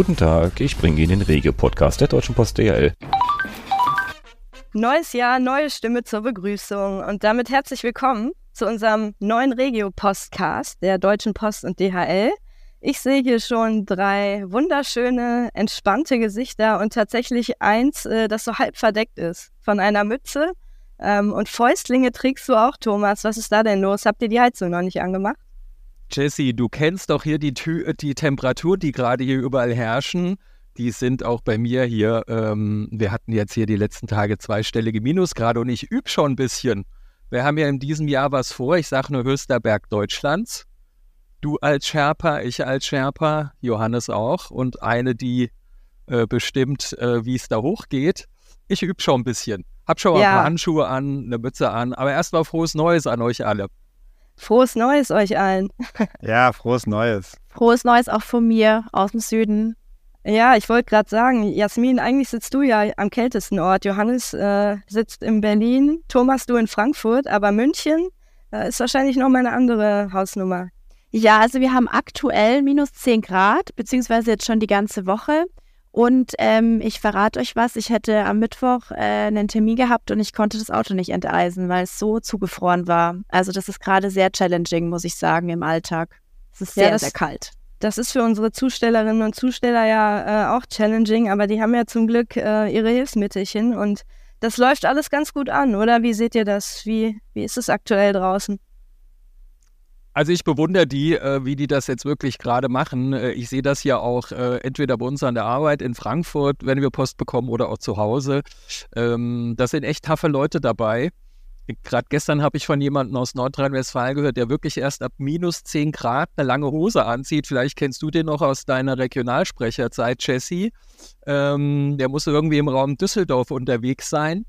Guten Tag, ich bringe Ihnen den Regio-Podcast der Deutschen Post DHL. Neues Jahr, neue Stimme zur Begrüßung und damit herzlich willkommen zu unserem neuen Regio-Postcast der Deutschen Post und DHL. Ich sehe hier schon drei wunderschöne, entspannte Gesichter und tatsächlich eins, äh, das so halb verdeckt ist von einer Mütze. Ähm, und Fäustlinge trägst du auch, Thomas. Was ist da denn los? Habt ihr die Heizung noch nicht angemacht? Jesse, du kennst doch hier die, die Temperatur, die gerade hier überall herrschen. Die sind auch bei mir hier. Ähm, wir hatten jetzt hier die letzten Tage zweistellige Minusgrade und ich übe schon ein bisschen. Wir haben ja in diesem Jahr was vor. Ich sage nur höchster Berg Deutschlands. Du als Sherpa, ich als Sherpa, Johannes auch und eine, die äh, bestimmt, äh, wie es da hochgeht. Ich übe schon ein bisschen. Hab schon ja. ein paar Handschuhe an, eine Mütze an, aber erstmal frohes Neues an euch alle. Frohes Neues euch allen. ja, frohes Neues. Frohes Neues auch von mir aus dem Süden. Ja, ich wollte gerade sagen, Jasmin, eigentlich sitzt du ja am kältesten Ort. Johannes äh, sitzt in Berlin, Thomas, du in Frankfurt, aber München äh, ist wahrscheinlich nochmal eine andere Hausnummer. Ja, also wir haben aktuell minus 10 Grad, beziehungsweise jetzt schon die ganze Woche. Und ähm, ich verrate euch was, ich hätte am Mittwoch äh, einen Termin gehabt und ich konnte das Auto nicht enteisen, weil es so zugefroren war. Also das ist gerade sehr challenging, muss ich sagen, im Alltag. Es ist sehr, ja, das, sehr kalt. Das ist für unsere Zustellerinnen und Zusteller ja äh, auch challenging, aber die haben ja zum Glück äh, ihre Hilfsmittelchen und das läuft alles ganz gut an, oder? Wie seht ihr das? Wie, wie ist es aktuell draußen? Also ich bewundere die, äh, wie die das jetzt wirklich gerade machen. Äh, ich sehe das ja auch äh, entweder bei uns an der Arbeit in Frankfurt, wenn wir Post bekommen, oder auch zu Hause. Ähm, das sind echt taffe Leute dabei. Gerade gestern habe ich von jemandem aus Nordrhein-Westfalen gehört, der wirklich erst ab minus 10 Grad eine lange Hose anzieht. Vielleicht kennst du den noch aus deiner Regionalsprecherzeit, Jesse. Ähm, der muss irgendwie im Raum Düsseldorf unterwegs sein.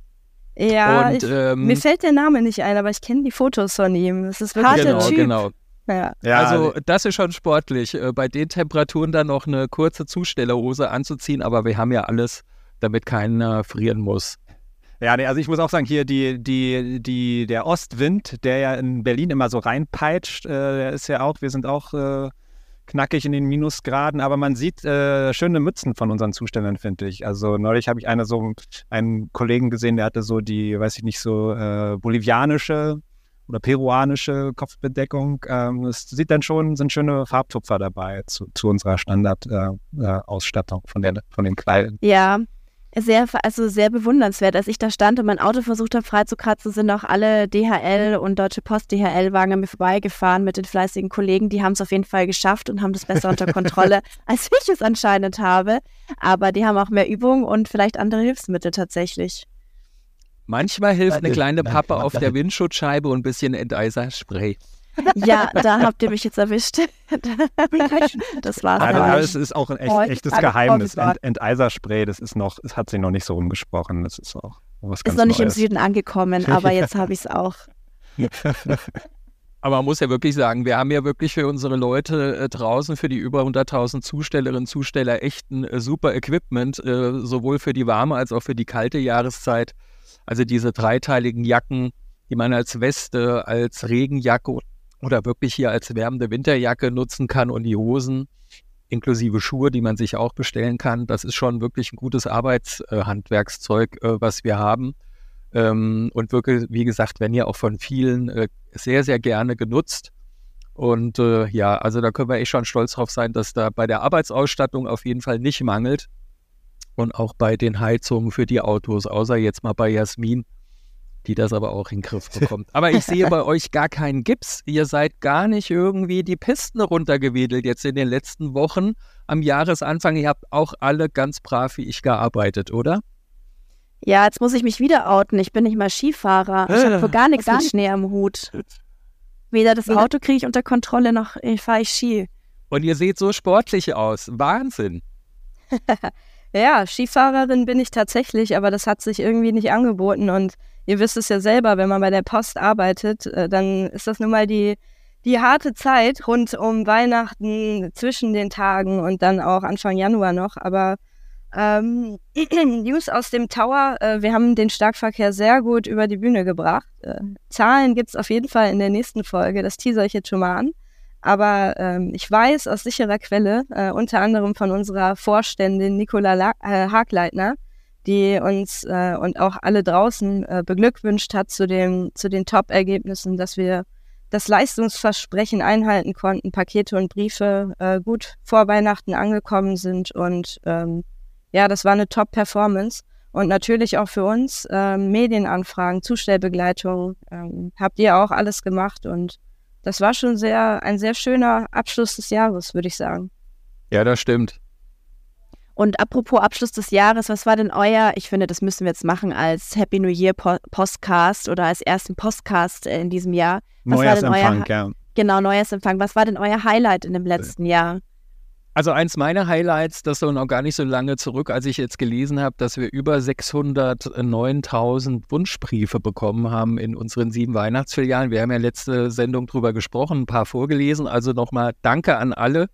Ja, und, ich, ähm, mir fällt der Name nicht ein, aber ich kenne die Fotos von ihm. Das ist wirklich genau, Typ. Genau. Ja. ja. Also das ist schon sportlich, äh, bei den Temperaturen dann noch eine kurze Zustellerhose anzuziehen, aber wir haben ja alles, damit keiner frieren muss. Ja, nee, also ich muss auch sagen, hier die, die, die, der Ostwind, der ja in Berlin immer so reinpeitscht, äh, der ist ja auch, wir sind auch äh, knackig in den Minusgraden, aber man sieht äh, schöne Mützen von unseren Zustellern, finde ich. Also neulich habe ich eine so einen Kollegen gesehen, der hatte so die, weiß ich nicht, so äh, bolivianische oder peruanische Kopfbedeckung. Ähm, es sieht dann schon, sind schöne Farbtupfer dabei zu, zu unserer Standardausstattung äh, äh, von, von den Kleidern. Ja, sehr, also sehr bewundernswert. Als ich da stand und mein Auto versucht habe freizukratzen, sind auch alle DHL und Deutsche Post DHL-Wagen an mir vorbeigefahren mit den fleißigen Kollegen. Die haben es auf jeden Fall geschafft und haben das besser unter Kontrolle, als ich es anscheinend habe. Aber die haben auch mehr Übung und vielleicht andere Hilfsmittel tatsächlich. Manchmal hilft eine kleine Pappe auf der Windschutzscheibe und ein bisschen Enteiserspray. Ja, da habt ihr mich jetzt erwischt. das war's. Also, aber es ist auch ein echt, echtes Geheimnis. Ent, Enteiserspray, das ist noch, es hat sich noch nicht so rumgesprochen. Das ist auch was ganz Ist noch nicht Neues. im Süden angekommen, aber jetzt habe ich es auch. Aber man muss ja wirklich sagen, wir haben ja wirklich für unsere Leute äh, draußen, für die über 100.000 Zustellerinnen und Zusteller echt ein äh, super Equipment, äh, sowohl für die warme als auch für die kalte Jahreszeit. Also diese dreiteiligen Jacken, die man als Weste, als Regenjacke oder wirklich hier als wärmende Winterjacke nutzen kann und die Hosen inklusive Schuhe, die man sich auch bestellen kann. Das ist schon wirklich ein gutes Arbeitshandwerkszeug, äh, was wir haben. Ähm, und wirklich, wie gesagt, wenn ja auch von vielen äh, sehr, sehr gerne genutzt. Und äh, ja, also da können wir echt schon stolz drauf sein, dass da bei der Arbeitsausstattung auf jeden Fall nicht mangelt. Und auch bei den Heizungen für die Autos, außer jetzt mal bei Jasmin, die das aber auch in den Griff bekommt. Aber ich sehe bei euch gar keinen Gips. Ihr seid gar nicht irgendwie die Pisten runtergewedelt jetzt in den letzten Wochen am Jahresanfang. Ihr habt auch alle ganz brav wie ich gearbeitet, oder? Ja, jetzt muss ich mich wieder outen. Ich bin nicht mal Skifahrer. Ich habe für gar nichts mit Schnee am Hut. Weder das Auto kriege ich unter Kontrolle, noch fahre ich Ski. Und ihr seht so sportlich aus. Wahnsinn. ja, Skifahrerin bin ich tatsächlich, aber das hat sich irgendwie nicht angeboten. Und ihr wisst es ja selber, wenn man bei der Post arbeitet, äh, dann ist das nun mal die, die harte Zeit rund um Weihnachten zwischen den Tagen und dann auch Anfang Januar noch. Aber ähm, News aus dem Tower, äh, wir haben den Starkverkehr sehr gut über die Bühne gebracht. Äh, Zahlen gibt es auf jeden Fall in der nächsten Folge, das teaser ich jetzt schon mal an. Aber ähm, ich weiß aus sicherer Quelle, äh, unter anderem von unserer Vorständin Nicola La äh, Hagleitner, die uns äh, und auch alle draußen äh, beglückwünscht hat zu, dem, zu den Top-Ergebnissen, dass wir das Leistungsversprechen einhalten konnten, Pakete und Briefe äh, gut vor Weihnachten angekommen sind und ähm, ja, das war eine Top-Performance. Und natürlich auch für uns ähm, Medienanfragen, Zustellbegleitung, ähm, habt ihr auch alles gemacht und das war schon sehr ein sehr schöner Abschluss des Jahres, würde ich sagen. Ja, das stimmt. Und apropos Abschluss des Jahres, was war denn euer, ich finde, das müssen wir jetzt machen als Happy New Year Postcast oder als ersten Postcast in diesem Jahr. Was Neujahrsempfang, ja. Genau, Neujahrsempfang. Was war denn euer Highlight in dem letzten Jahr? Also eins meiner Highlights, das so noch gar nicht so lange zurück, als ich jetzt gelesen habe, dass wir über 609.000 Wunschbriefe bekommen haben in unseren sieben Weihnachtsfilialen. Wir haben ja letzte Sendung drüber gesprochen, ein paar vorgelesen. Also nochmal Danke an alle,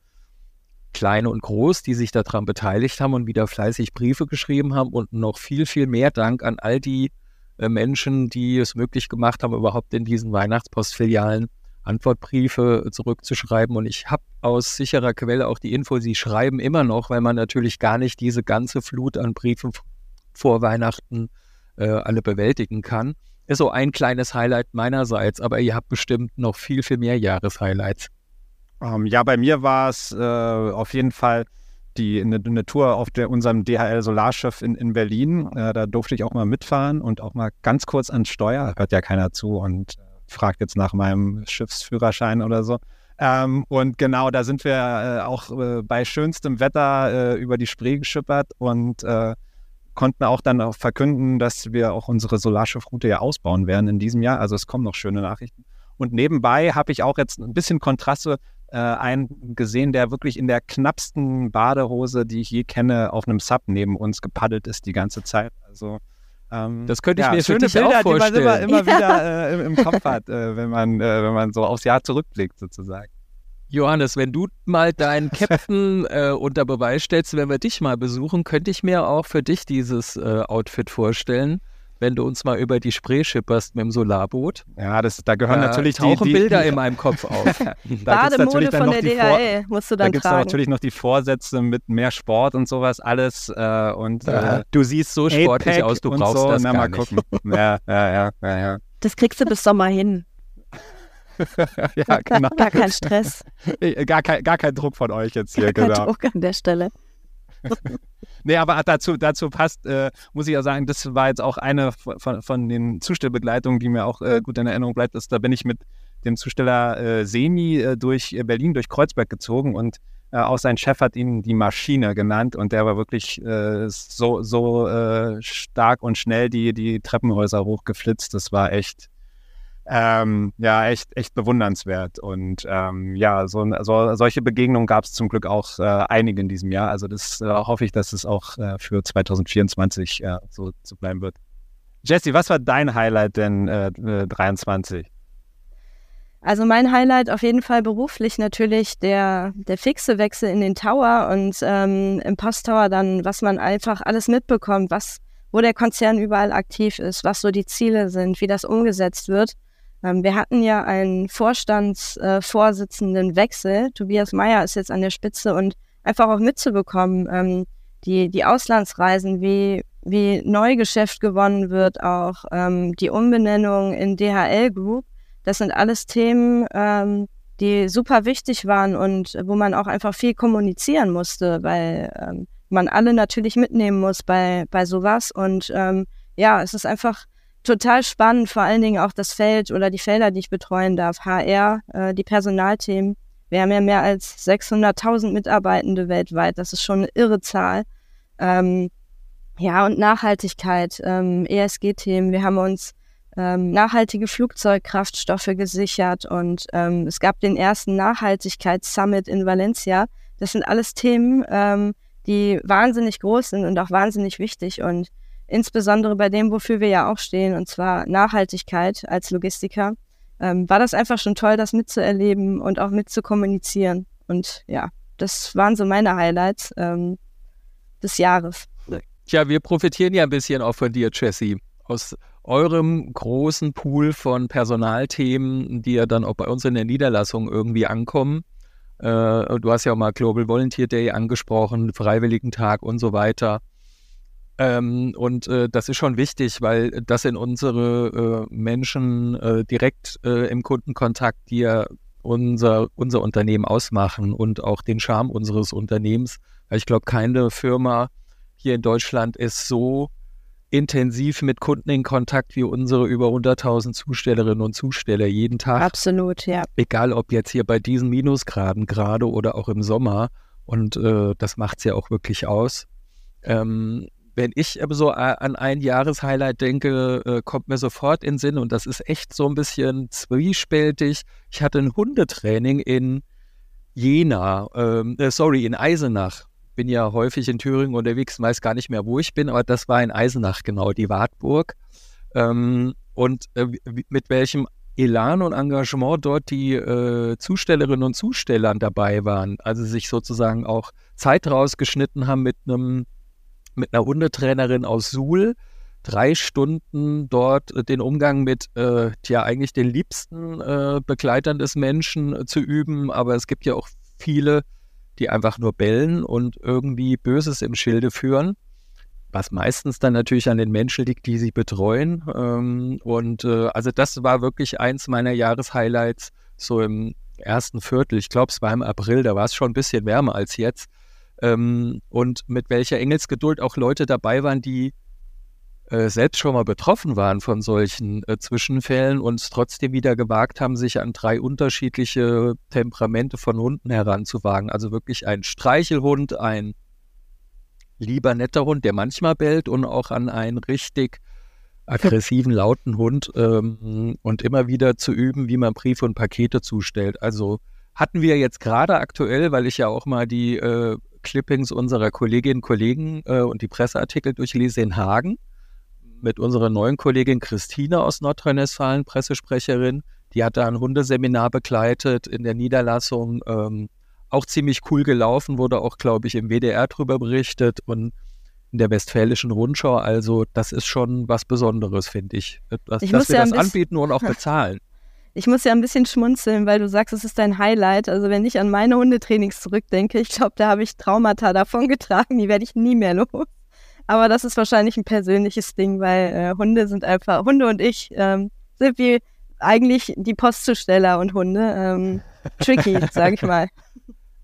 kleine und groß, die sich daran beteiligt haben und wieder fleißig Briefe geschrieben haben. Und noch viel, viel mehr Dank an all die äh, Menschen, die es möglich gemacht haben, überhaupt in diesen Weihnachtspostfilialen Antwortbriefe zurückzuschreiben. Und ich habe aus sicherer Quelle auch die Info, sie schreiben immer noch, weil man natürlich gar nicht diese ganze Flut an Briefen vor Weihnachten äh, alle bewältigen kann. Ist so ein kleines Highlight meinerseits, aber ihr habt bestimmt noch viel, viel mehr Jahreshighlights. Um, ähm, ja, bei mir war es äh, auf jeden Fall die eine, eine Tour auf der, unserem DHL Solarschiff in, in Berlin. Äh, da durfte ich auch mal mitfahren und auch mal ganz kurz ans Steuer. Hört ja keiner zu und äh, fragt jetzt nach meinem Schiffsführerschein oder so. Ähm, und genau, da sind wir äh, auch äh, bei schönstem Wetter äh, über die Spree geschippert und äh, konnten auch dann auch verkünden, dass wir auch unsere Solarschiffroute ja ausbauen werden in diesem Jahr. Also es kommen noch schöne Nachrichten. Und nebenbei habe ich auch jetzt ein bisschen Kontraste äh, einen gesehen, der wirklich in der knappsten Badehose, die ich je kenne, auf einem Sub neben uns gepaddelt ist die ganze Zeit. Also ähm, das könnte ich ja, mir schöne Bilder, die man immer, immer wieder äh, im, im, Kopf hat, äh, wenn, man, äh, wenn man so aufs Jahr zurückblickt, sozusagen. Johannes, wenn du mal deinen Captain äh, unter Beweis stellst, wenn wir dich mal besuchen, könnte ich mir auch für dich dieses äh, Outfit vorstellen wenn du uns mal über die Spree schipperst mit dem Solarboot. Ja, das, da gehören da natürlich tauchen die, die, Bilder in meinem Kopf auf. Bademode von der DHL musst du dann Da gibt es natürlich noch die Vorsätze mit mehr Sport und sowas alles. Äh, und ja, äh, du siehst so sportlich aus, du brauchst so. das Na, gar mal nicht. gucken. ja, ja, ja, ja, ja. Das kriegst du bis Sommer hin. ja, genau. Gar kein Stress. Gar kein, gar kein Druck von euch jetzt hier, Gar kein genau. Druck an der Stelle. Nee, aber dazu, dazu passt, äh, muss ich ja sagen, das war jetzt auch eine von, von den Zustellbegleitungen, die mir auch äh, gut in Erinnerung bleibt. Ist, da bin ich mit dem Zusteller äh, Semi äh, durch Berlin, durch Kreuzberg gezogen und äh, auch sein Chef hat ihn die Maschine genannt und der war wirklich äh, so, so stark und schnell die, die Treppenhäuser hochgeflitzt. Das war echt, ähm, ja, echt, echt bewundernswert. Und ähm, ja, so, so, solche Begegnungen gab es zum Glück auch äh, einige in diesem Jahr. Also das äh, hoffe ich, dass es auch äh, für 2024 äh, so, so bleiben wird. Jesse, was war dein Highlight denn äh, 23? Also mein Highlight auf jeden Fall beruflich natürlich der, der fixe Wechsel in den Tower und ähm, im Posttower dann, was man einfach alles mitbekommt, was, wo der Konzern überall aktiv ist, was so die Ziele sind, wie das umgesetzt wird. Ähm, wir hatten ja einen Vorstandsvorsitzenden-Wechsel. Äh, Tobias Meyer ist jetzt an der Spitze und einfach auch mitzubekommen, ähm, die, die Auslandsreisen, wie, wie Neugeschäft gewonnen wird, auch ähm, die Umbenennung in DHL Group. Das sind alles Themen, die super wichtig waren und wo man auch einfach viel kommunizieren musste, weil man alle natürlich mitnehmen muss bei, bei sowas. Und ja, es ist einfach total spannend, vor allen Dingen auch das Feld oder die Felder, die ich betreuen darf. HR, äh, die Personalthemen. Wir haben ja mehr als 600.000 Mitarbeitende weltweit. Das ist schon eine irre Zahl. Ähm, ja, und Nachhaltigkeit, ähm, ESG-Themen. Wir haben uns ähm, nachhaltige Flugzeugkraftstoffe gesichert und ähm, es gab den ersten Nachhaltigkeitssummit in Valencia. Das sind alles Themen, ähm, die wahnsinnig groß sind und auch wahnsinnig wichtig und insbesondere bei dem, wofür wir ja auch stehen, und zwar Nachhaltigkeit als Logistiker, ähm, war das einfach schon toll, das mitzuerleben und auch mitzukommunizieren. Und ja, das waren so meine Highlights ähm, des Jahres. Tja, wir profitieren ja ein bisschen auch von dir, Jesse. aus eurem großen Pool von Personalthemen, die ja dann auch bei uns in der Niederlassung irgendwie ankommen. Äh, du hast ja auch mal Global Volunteer Day angesprochen, Freiwilligentag und so weiter. Ähm, und äh, das ist schon wichtig, weil das in unsere äh, Menschen äh, direkt äh, im Kundenkontakt, die ja unser, unser Unternehmen ausmachen und auch den Charme unseres Unternehmens. Weil ich glaube, keine Firma hier in Deutschland ist so intensiv mit Kunden in Kontakt wie unsere über 100.000 Zustellerinnen und Zusteller jeden Tag. Absolut, ja. Egal ob jetzt hier bei diesen Minusgraden gerade oder auch im Sommer. Und äh, das macht es ja auch wirklich aus. Ähm, wenn ich so an ein Jahreshighlight denke, äh, kommt mir sofort in Sinn und das ist echt so ein bisschen zwiespältig. Ich hatte ein Hundetraining in Jena, ähm, äh, sorry, in Eisenach. Bin ja häufig in Thüringen unterwegs, weiß gar nicht mehr, wo ich bin, aber das war in Eisenach genau, die Wartburg. Ähm, und äh, mit welchem Elan und Engagement dort die äh, Zustellerinnen und Zusteller dabei waren. Also sich sozusagen auch Zeit rausgeschnitten haben mit einem mit einer Hundetrainerin aus Suhl drei Stunden dort äh, den Umgang mit äh, ja eigentlich den liebsten äh, Begleitern des Menschen äh, zu üben. Aber es gibt ja auch viele, die einfach nur bellen und irgendwie Böses im Schilde führen. Was meistens dann natürlich an den Menschen liegt, die sie betreuen. Ähm, und äh, also das war wirklich eins meiner Jahreshighlights, so im ersten Viertel. Ich glaube, es war im April, da war es schon ein bisschen wärmer als jetzt. Ähm, und mit welcher Engelsgeduld auch Leute dabei waren, die äh, selbst schon mal betroffen waren von solchen äh, Zwischenfällen und trotzdem wieder gewagt haben, sich an drei unterschiedliche Temperamente von Hunden heranzuwagen. Also wirklich ein Streichelhund, ein lieber netter Hund, der manchmal bellt und auch an einen richtig aggressiven, lauten Hund ähm, und immer wieder zu üben, wie man Briefe und Pakete zustellt. Also hatten wir jetzt gerade aktuell, weil ich ja auch mal die äh, Clippings unserer Kolleginnen und Kollegen äh, und die Presseartikel durchlese in Hagen mit unserer neuen Kollegin Christine aus Nordrhein-Westfalen, Pressesprecherin. Die hat da ein Hundeseminar begleitet in der Niederlassung. Ähm, auch ziemlich cool gelaufen, wurde auch, glaube ich, im WDR drüber berichtet und in der Westfälischen Rundschau. Also das ist schon was Besonderes, finde ich. Dass, ich dass wir ja das anbieten und auch bezahlen. Ich muss ja ein bisschen schmunzeln, weil du sagst, es ist dein Highlight. Also wenn ich an meine Hundetrainings zurückdenke, ich glaube, da habe ich Traumata davongetragen, die werde ich nie mehr los. Aber das ist wahrscheinlich ein persönliches Ding, weil äh, Hunde sind einfach, Hunde und ich ähm, sind wie eigentlich die Postzusteller und Hunde. Ähm, tricky, sage ich mal.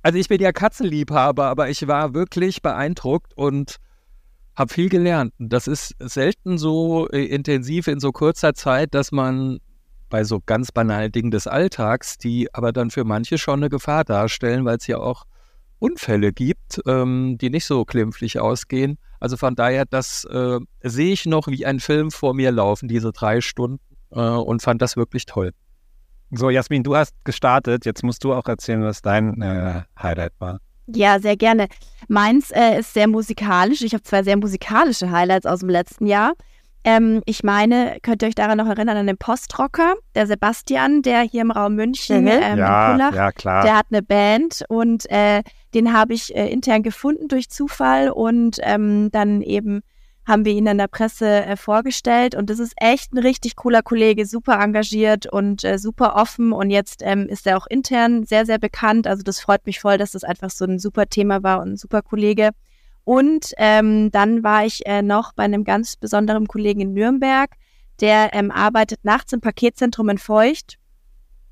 Also ich bin ja Katzenliebhaber, aber ich war wirklich beeindruckt und habe viel gelernt. Das ist selten so äh, intensiv in so kurzer Zeit, dass man bei so ganz banalen Dingen des Alltags, die aber dann für manche schon eine Gefahr darstellen, weil es ja auch Unfälle gibt, ähm, die nicht so klimpflich ausgehen. Also von daher, das äh, sehe ich noch wie ein Film vor mir laufen, diese drei Stunden, äh, und fand das wirklich toll. So, Jasmin, du hast gestartet. Jetzt musst du auch erzählen, was dein äh, Highlight war. Ja, sehr gerne. Meins äh, ist sehr musikalisch. Ich habe zwei sehr musikalische Highlights aus dem letzten Jahr. Ähm, ich meine, könnt ihr euch daran noch erinnern an den Postrocker, der Sebastian, der hier im Raum München, mhm. ähm, ja, Pullach, ja, klar. der hat eine Band und äh, den habe ich äh, intern gefunden durch Zufall und ähm, dann eben haben wir ihn in der Presse äh, vorgestellt und das ist echt ein richtig cooler Kollege, super engagiert und äh, super offen und jetzt ähm, ist er auch intern sehr, sehr bekannt. Also das freut mich voll, dass das einfach so ein super Thema war und ein super Kollege. Und ähm, dann war ich äh, noch bei einem ganz besonderen Kollegen in Nürnberg, der ähm, arbeitet nachts im Paketzentrum in Feucht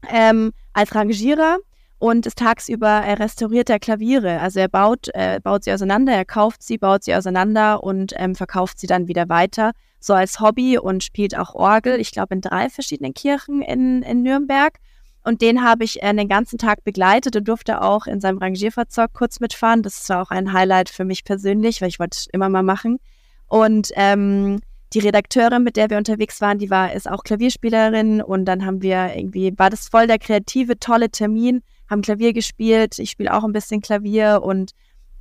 ähm, als Rangierer und ist tagsüber äh, restauriert er Klaviere. Also er baut, äh, baut sie auseinander, er kauft sie, baut sie auseinander und ähm, verkauft sie dann wieder weiter, so als Hobby und spielt auch Orgel, ich glaube in drei verschiedenen Kirchen in, in Nürnberg. Und den habe ich äh, den ganzen Tag begleitet und durfte auch in seinem Rangierfahrzeug kurz mitfahren. Das war auch ein Highlight für mich persönlich, weil ich wollte es immer mal machen. Und ähm, die Redakteurin, mit der wir unterwegs waren, die war, ist auch Klavierspielerin und dann haben wir irgendwie, war das voll der kreative, tolle Termin, haben Klavier gespielt. Ich spiele auch ein bisschen Klavier und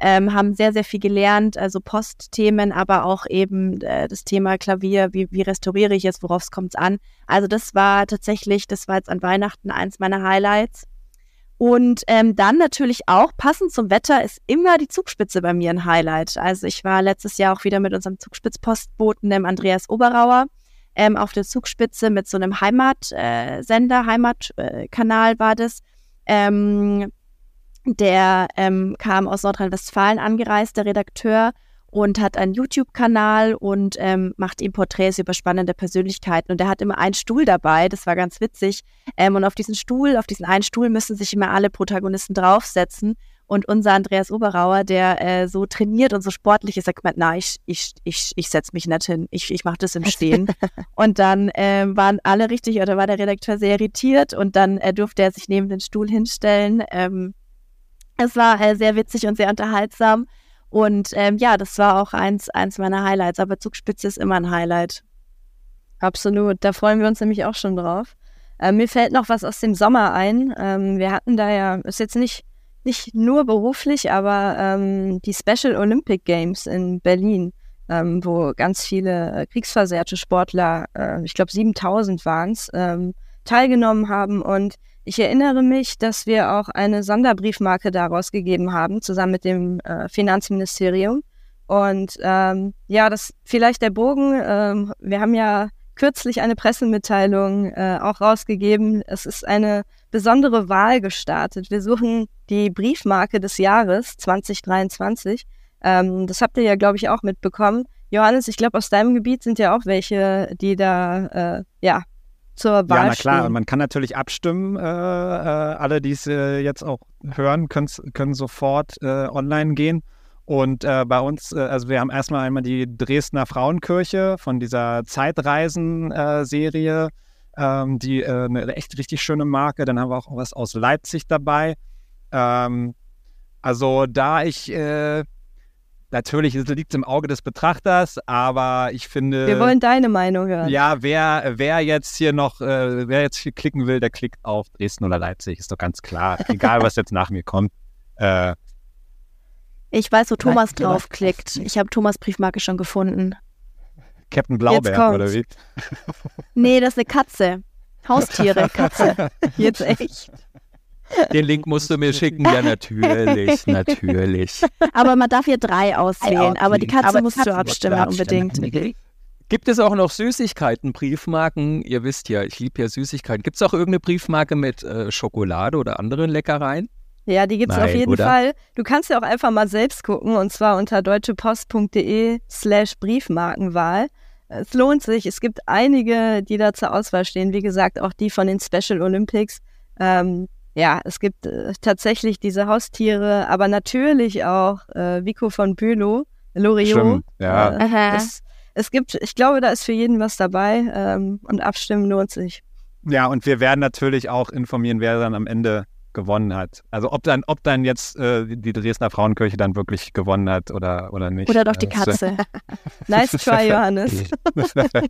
ähm, haben sehr, sehr viel gelernt, also Postthemen, aber auch eben äh, das Thema Klavier, wie, wie restauriere ich es, worauf kommt es an. Also das war tatsächlich, das war jetzt an Weihnachten eins meiner Highlights. Und ähm, dann natürlich auch, passend zum Wetter, ist immer die Zugspitze bei mir ein Highlight. Also ich war letztes Jahr auch wieder mit unserem Zugspitzpostboten, dem Andreas Oberauer, ähm, auf der Zugspitze mit so einem Heimatsender, Heimatkanal war das. Ähm, der ähm, kam aus Nordrhein-Westfalen angereist, der Redakteur, und hat einen YouTube-Kanal und ähm, macht ihm Porträts über spannende Persönlichkeiten. Und er hat immer einen Stuhl dabei, das war ganz witzig. Ähm, und auf diesen Stuhl, auf diesen einen Stuhl müssen sich immer alle Protagonisten draufsetzen. Und unser Andreas Oberauer, der äh, so trainiert und so sportlich ist, sagt, na, ich, ich, ich, ich setze mich nicht hin, ich, ich mache das im Stehen. und dann äh, waren alle richtig, oder war der Redakteur sehr irritiert und dann äh, durfte er sich neben den Stuhl hinstellen. Ähm, es war äh, sehr witzig und sehr unterhaltsam. Und ähm, ja, das war auch eins, eins meiner Highlights. Aber Zugspitze ist immer ein Highlight. Absolut, da freuen wir uns nämlich auch schon drauf. Äh, mir fällt noch was aus dem Sommer ein. Ähm, wir hatten da ja, ist jetzt nicht nicht nur beruflich, aber ähm, die Special Olympic Games in Berlin, ähm, wo ganz viele äh, kriegsversehrte Sportler, äh, ich glaube 7000 waren es, ähm, teilgenommen haben. Und ich erinnere mich, dass wir auch eine Sonderbriefmarke daraus gegeben haben, zusammen mit dem äh, Finanzministerium. Und ähm, ja, das vielleicht der Bogen. Ähm, wir haben ja kürzlich eine Pressemitteilung äh, auch rausgegeben. Es ist eine besondere Wahl gestartet. Wir suchen die Briefmarke des Jahres 2023. Ähm, das habt ihr ja, glaube ich, auch mitbekommen. Johannes, ich glaube, aus deinem Gebiet sind ja auch welche, die da äh, ja zur Wahl Ja, na klar. stehen. Man kann natürlich abstimmen. Äh, äh, alle, die es äh, jetzt auch hören, können sofort äh, online gehen. Und äh, bei uns, äh, also wir haben erstmal einmal die Dresdner Frauenkirche von dieser Zeitreisen-Serie, ähm, die eine echt richtig schöne Marke. Dann haben wir auch was aus Leipzig dabei. Ähm, also da ich, natürlich liegt es im Auge des Betrachters, aber ich finde... wir wollen deine Meinung hören. Ja, wer, wer jetzt hier noch, äh, wer jetzt hier klicken will, der klickt auf Dresden oder Leipzig, ist doch ganz klar. Egal, was jetzt nach mir kommt. Äh, Ich weiß, wo Thomas draufklickt. Ich habe Thomas Briefmarke schon gefunden. Captain Blaubeer, oder wie? Nee, das ist eine Katze. Haustiere, Katze. Jetzt echt. Den Link musst du mir schicken. Ja, natürlich, natürlich. Aber man darf hier drei auswählen. Aber die Katze aber musst Katze du abstimmen, abstimmen. unbedingt. Gibt es auch noch Süßigkeiten, Briefmarken? Ihr wisst ja, ich liebe ja Süßigkeiten. Gibt es auch irgendeine Briefmarke mit äh, Schokolade oder anderen Leckereien? Ja, die gibt's auf Nein, jeden oder? Fall. Du kannst ja auch einfach mal selbst gucken und zwar unter deutschepost.de slash Briefmarkenwahl. Es lohnt sich. Es gibt einige, die da zur Auswahl stehen. Wie gesagt, auch die von den Special Olympics. Ähm, ja, es gibt äh, tatsächlich diese Haustiere, aber natürlich auch äh, Vico von Bülow, Loriot. Stimmt, ja. Äh, es, es gibt, ich glaube, da ist für jeden was dabei ähm, und abstimmen lohnt sich. Ja, und wir werden natürlich auch informieren, wer dann am Ende gewonnen hat. Also ob dann, ob dann jetzt äh, die Dresdner Frauenkirche dann wirklich gewonnen hat oder, oder nicht. Oder doch die Äh, es- Katze. Nice try, Johannes.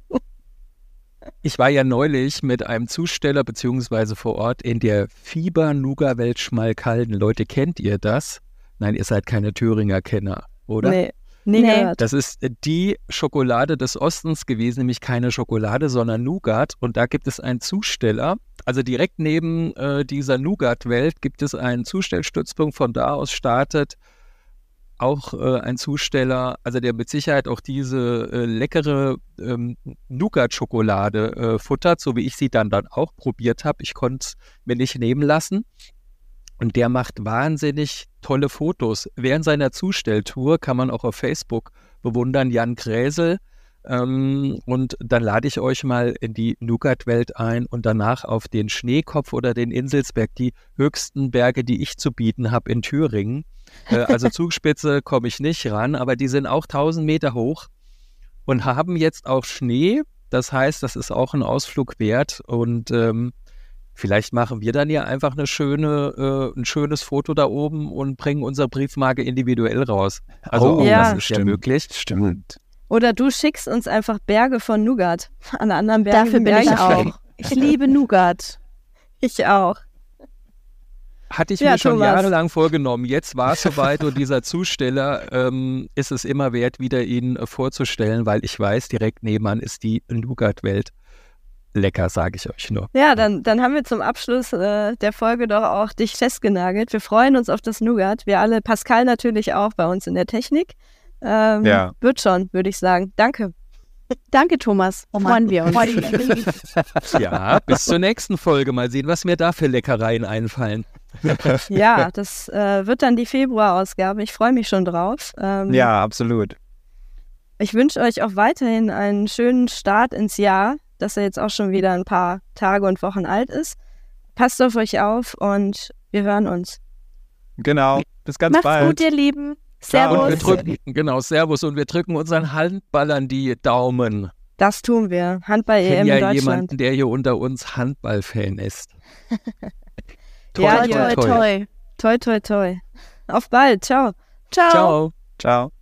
Ich war ja neulich mit einem Zusteller beziehungsweise vor Ort in der Fieber-Nougat-Welt Schmalkalden. Leute, kennt ihr das? Nein, ihr seid keine Thüringer Kenner, oder? Nee, Nee. gehört. Das ist die Schokolade des Ostens gewesen, nämlich keine Schokolade, sondern Nougat. Und da gibt es einen Zusteller. Also direkt neben äh, dieser Nougat-Welt gibt es einen Zustellstützpunkt. Von da aus startet auch äh, ein Zusteller, also der mit Sicherheit auch diese äh, leckere ähm, Nougat-Schokolade äh, futtert, so wie ich sie dann, dann auch probiert habe. Ich konnte es mir nicht nehmen lassen. Und der macht wahnsinnig tolle Fotos. Während seiner Zustelltour kann man auch auf Facebook bewundern, Jan Gräsel. Ähm, und dann lade ich euch mal in die Nougat-Welt ein und danach auf den Schneekopf oder den Inselsberg, die höchsten Berge, die ich zu bieten habe in Thüringen. Äh, also Zugspitze komme ich nicht ran, aber die sind auch 1000 Meter hoch und haben jetzt auch Schnee. Das heißt, das ist auch ein Ausflug wert und ähm, Vielleicht machen wir dann ja einfach eine schöne, äh, ein schönes Foto da oben und bringen unsere Briefmarke individuell raus. Also Oh, auch ja. das ist ja möglich. Stimmt. Oder du schickst uns einfach Berge von Nougat an anderen Bergen. Dafür bin ich auch. Ich liebe Nougat. Ich auch. Hatte ich Ja, mir schon Thomas. jahrelang vorgenommen. Jetzt war es soweit und dieser Zusteller ähm, ist es immer wert, wieder ihn äh, vorzustellen, weil ich weiß, direkt nebenan ist die Nougat-Welt. Lecker, sage ich euch nur. Ja, dann, dann haben wir zum Abschluss äh, der Folge doch auch dich festgenagelt. Wir freuen uns auf das Nougat. Wir alle, Pascal natürlich auch bei uns in der Technik. Ähm, Ja. Wird schon, würde ich sagen. Danke. Danke, Thomas. Oh. Freuen wir uns. Ja, bis zur nächsten Folge. Mal sehen, was mir da für Leckereien einfallen. Ja, das äh, wird dann die Februarausgabe. Ich freue mich schon drauf. Ähm, Ja, absolut. Ich wünsche euch auch weiterhin einen schönen Start ins Jahr, dass er jetzt auch schon wieder ein paar Tage und Wochen alt ist. Passt auf euch auf und wir hören uns. Genau. Bis ganz Macht's bald. gut, ihr Lieben. Ciao. Und wir Servus. drücken, genau, Servus. Und wir drücken unseren Handballern die Daumen. Das tun wir. Handball EM in ja Deutschland. jemanden, der hier unter uns Handballfan ist. toi, Ja, Toi, toi, toi. Toi, toi, toi. Auf bald. Ciao. Ciao. Ciao. Ciao.